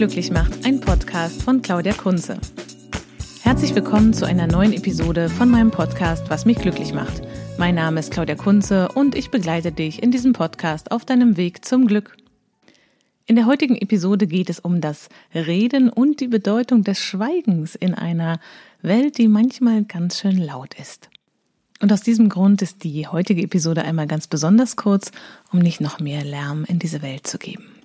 glücklich macht, ein Podcast von Claudia Kunze. Herzlich willkommen zu einer neuen Episode von meinem Podcast Was mich glücklich macht. Mein Name ist Claudia Kunze und ich begleite dich in diesem Podcast auf deinem Weg zum Glück. In der heutigen Episode geht es um das Reden und die Bedeutung des Schweigens in einer Welt, die manchmal ganz schön laut ist. Und aus diesem Grund ist die heutige Episode einmal ganz besonders kurz, um nicht noch mehr Lärm in diese Welt zu geben.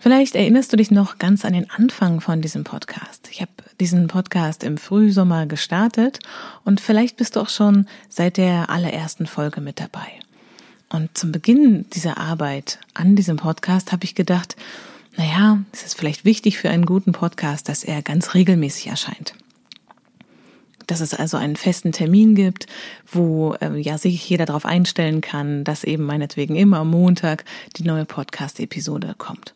Vielleicht erinnerst du dich noch ganz an den Anfang von diesem Podcast. Ich habe diesen Podcast im Frühsommer gestartet und vielleicht bist du auch schon seit der allerersten Folge mit dabei. Und zum Beginn dieser Arbeit an diesem Podcast habe ich gedacht, naja, es ist vielleicht wichtig für einen guten Podcast, dass er ganz regelmäßig erscheint. Dass es also einen festen Termin gibt, wo äh, ja sich jeder darauf einstellen kann, dass eben meinetwegen immer am Montag die neue Podcast-Episode kommt.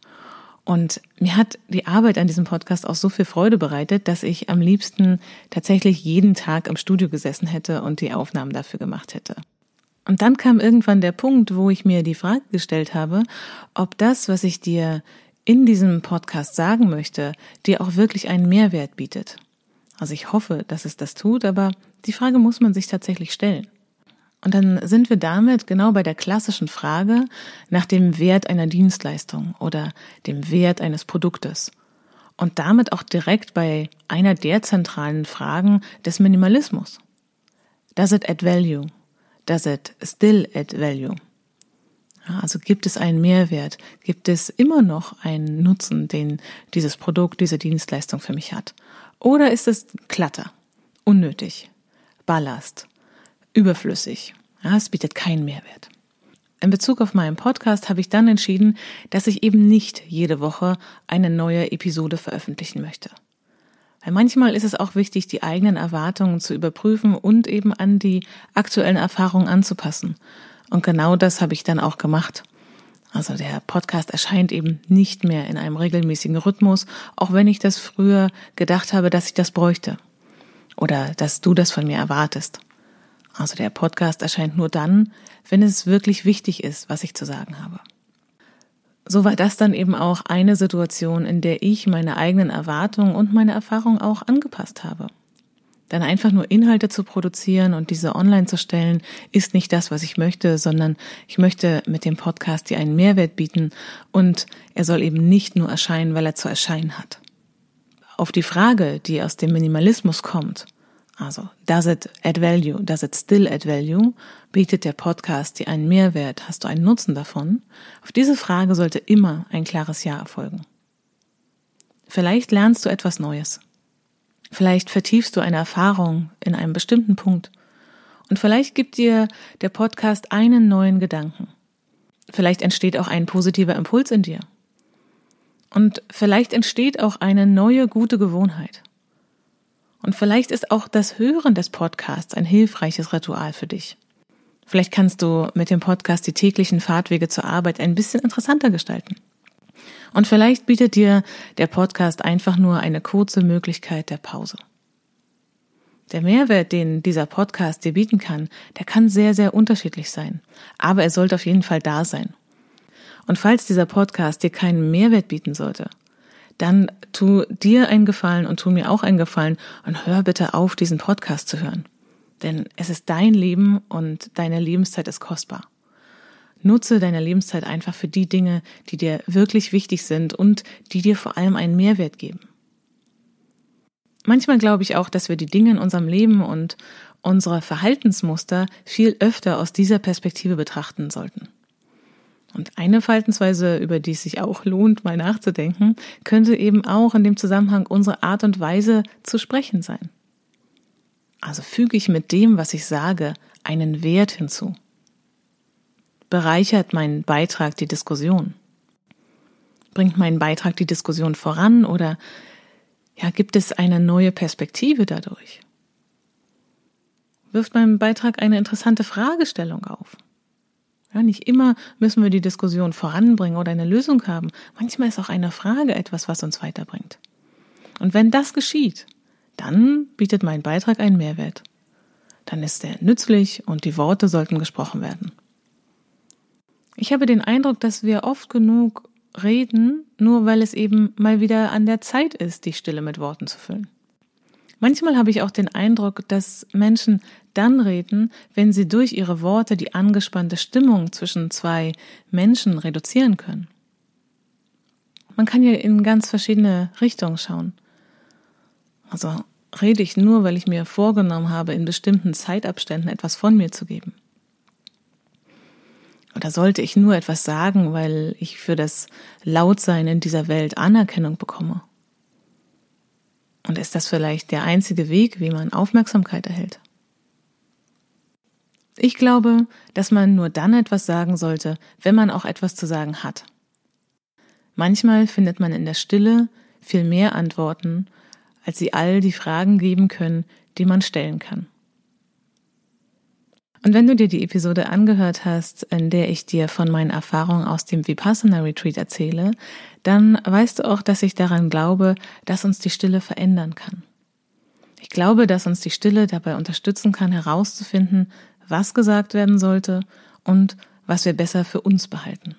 Und mir hat die Arbeit an diesem Podcast auch so viel Freude bereitet, dass ich am liebsten tatsächlich jeden Tag im Studio gesessen hätte und die Aufnahmen dafür gemacht hätte. Und dann kam irgendwann der Punkt, wo ich mir die Frage gestellt habe, ob das, was ich dir in diesem Podcast sagen möchte, dir auch wirklich einen Mehrwert bietet. Also ich hoffe, dass es das tut, aber die Frage muss man sich tatsächlich stellen. Und dann sind wir damit genau bei der klassischen Frage nach dem Wert einer Dienstleistung oder dem Wert eines Produktes. Und damit auch direkt bei einer der zentralen Fragen des Minimalismus. Does it add value? Does it still add value? Also gibt es einen Mehrwert? Gibt es immer noch einen Nutzen, den dieses Produkt, diese Dienstleistung für mich hat? Oder ist es Klatter, unnötig, Ballast, überflüssig. Ja, es bietet keinen Mehrwert. In Bezug auf meinen Podcast habe ich dann entschieden, dass ich eben nicht jede Woche eine neue Episode veröffentlichen möchte. Weil manchmal ist es auch wichtig, die eigenen Erwartungen zu überprüfen und eben an die aktuellen Erfahrungen anzupassen. Und genau das habe ich dann auch gemacht. Also der Podcast erscheint eben nicht mehr in einem regelmäßigen Rhythmus, auch wenn ich das früher gedacht habe, dass ich das bräuchte. Oder dass du das von mir erwartest. Also der Podcast erscheint nur dann, wenn es wirklich wichtig ist, was ich zu sagen habe. So war das dann eben auch eine Situation, in der ich meine eigenen Erwartungen und meine Erfahrungen auch angepasst habe. Denn einfach nur Inhalte zu produzieren und diese online zu stellen, ist nicht das, was ich möchte, sondern ich möchte mit dem Podcast dir einen Mehrwert bieten und er soll eben nicht nur erscheinen, weil er zu erscheinen hat. Auf die Frage, die aus dem Minimalismus kommt, also, does it add value? Does it still add value? Bietet der Podcast dir einen Mehrwert? Hast du einen Nutzen davon? Auf diese Frage sollte immer ein klares Ja erfolgen. Vielleicht lernst du etwas Neues. Vielleicht vertiefst du eine Erfahrung in einem bestimmten Punkt. Und vielleicht gibt dir der Podcast einen neuen Gedanken. Vielleicht entsteht auch ein positiver Impuls in dir. Und vielleicht entsteht auch eine neue gute Gewohnheit. Und vielleicht ist auch das Hören des Podcasts ein hilfreiches Ritual für dich. Vielleicht kannst du mit dem Podcast die täglichen Fahrtwege zur Arbeit ein bisschen interessanter gestalten. Und vielleicht bietet dir der Podcast einfach nur eine kurze Möglichkeit der Pause. Der Mehrwert, den dieser Podcast dir bieten kann, der kann sehr, sehr unterschiedlich sein. Aber er sollte auf jeden Fall da sein. Und falls dieser Podcast dir keinen Mehrwert bieten sollte, dann tu dir einen Gefallen und tu mir auch einen Gefallen und hör bitte auf, diesen Podcast zu hören. Denn es ist dein Leben und deine Lebenszeit ist kostbar. Nutze deine Lebenszeit einfach für die Dinge, die dir wirklich wichtig sind und die dir vor allem einen Mehrwert geben. Manchmal glaube ich auch, dass wir die Dinge in unserem Leben und unsere Verhaltensmuster viel öfter aus dieser Perspektive betrachten sollten. Und eine Verhaltensweise, über die es sich auch lohnt, mal nachzudenken, könnte eben auch in dem Zusammenhang unsere Art und Weise zu sprechen sein. Also füge ich mit dem, was ich sage, einen Wert hinzu. Bereichert mein Beitrag die Diskussion? Bringt mein Beitrag die Diskussion voran oder ja, gibt es eine neue Perspektive dadurch? Wirft mein Beitrag eine interessante Fragestellung auf? Ja, nicht immer müssen wir die Diskussion voranbringen oder eine Lösung haben. Manchmal ist auch eine Frage etwas, was uns weiterbringt. Und wenn das geschieht, dann bietet mein Beitrag einen Mehrwert. Dann ist er nützlich und die Worte sollten gesprochen werden. Ich habe den Eindruck, dass wir oft genug reden, nur weil es eben mal wieder an der Zeit ist, die Stille mit Worten zu füllen. Manchmal habe ich auch den Eindruck, dass Menschen dann reden, wenn sie durch ihre Worte die angespannte Stimmung zwischen zwei Menschen reduzieren können. Man kann ja in ganz verschiedene Richtungen schauen. Also rede ich nur, weil ich mir vorgenommen habe, in bestimmten Zeitabständen etwas von mir zu geben. Oder sollte ich nur etwas sagen, weil ich für das Lautsein in dieser Welt Anerkennung bekomme? Und ist das vielleicht der einzige Weg, wie man Aufmerksamkeit erhält? Ich glaube, dass man nur dann etwas sagen sollte, wenn man auch etwas zu sagen hat. Manchmal findet man in der Stille viel mehr Antworten, als sie all die Fragen geben können, die man stellen kann. Und wenn du dir die Episode angehört hast, in der ich dir von meinen Erfahrungen aus dem Vipassana Retreat erzähle, dann weißt du auch, dass ich daran glaube, dass uns die Stille verändern kann. Ich glaube, dass uns die Stille dabei unterstützen kann, herauszufinden, was gesagt werden sollte und was wir besser für uns behalten.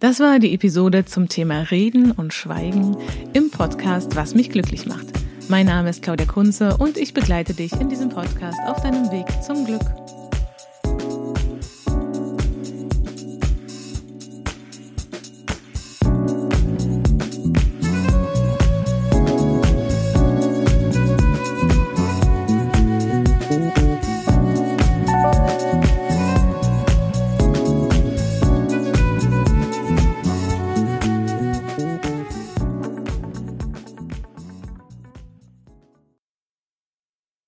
Das war die Episode zum Thema Reden und Schweigen im Podcast Was mich glücklich macht. Mein Name ist Claudia Kunze und ich begleite dich in diesem Podcast auf deinem Weg zum Glück.